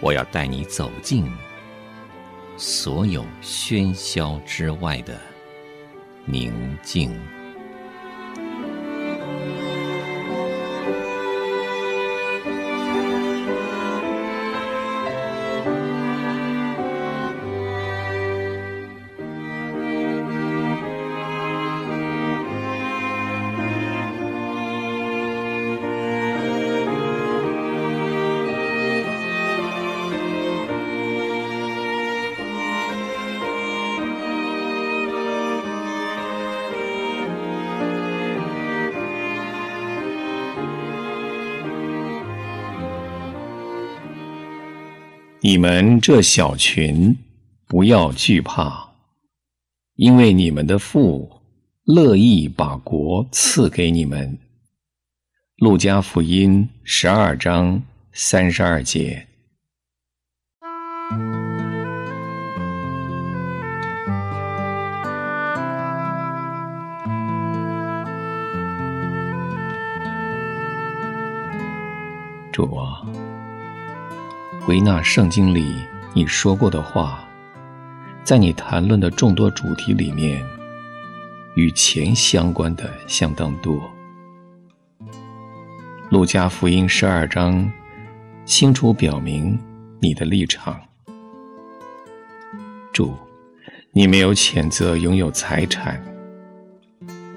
我要带你走进所有喧嚣之外的宁静。你们这小群，不要惧怕，因为你们的父乐意把国赐给你们。路加福音十二章三十二节。主啊。归纳圣经里你说过的话，在你谈论的众多主题里面，与钱相关的相当多。路加福音十二章清楚表明你的立场。主，你没有谴责拥有财产，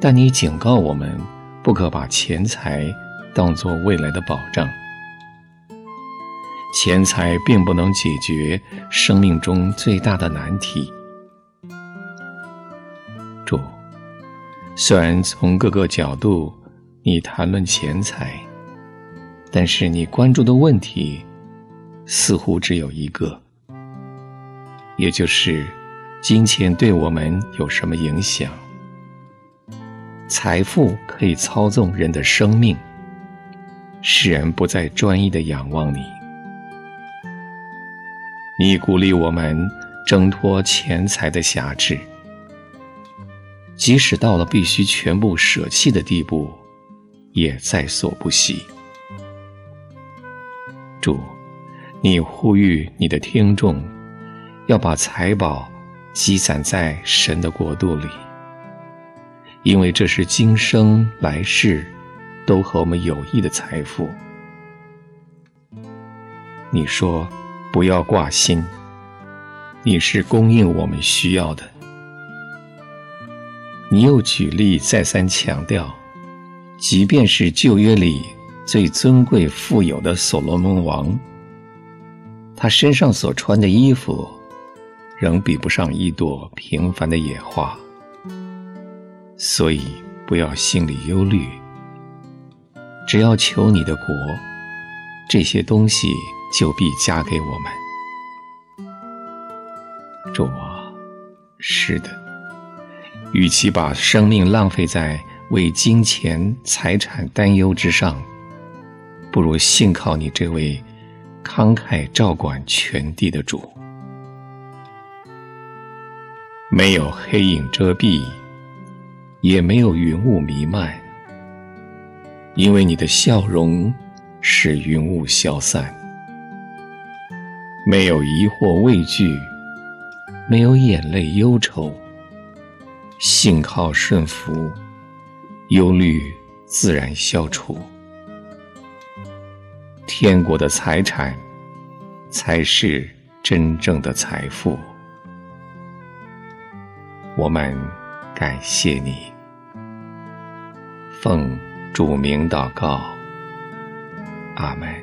但你警告我们不可把钱财当作未来的保障。钱财并不能解决生命中最大的难题。主，虽然从各个角度你谈论钱财，但是你关注的问题似乎只有一个，也就是金钱对我们有什么影响？财富可以操纵人的生命，使人不再专一的仰望你。你鼓励我们挣脱钱财的辖制，即使到了必须全部舍弃的地步，也在所不惜。主，你呼吁你的听众要把财宝积攒在神的国度里，因为这是今生来世都和我们有益的财富。你说。不要挂心，你是供应我们需要的。你又举例再三强调，即便是旧约里最尊贵富有的所罗门王，他身上所穿的衣服，仍比不上一朵平凡的野花。所以不要心里忧虑，只要求你的国，这些东西。就必加给我们。主啊，是的，与其把生命浪费在为金钱财产担忧之上，不如信靠你这位慷慨照管全地的主。没有黑影遮蔽，也没有云雾弥漫，因为你的笑容使云雾消散。没有疑惑畏惧，没有眼泪忧愁，信靠顺服，忧虑自然消除。天国的财产，才是真正的财富。我们感谢你，奉主名祷告，阿门。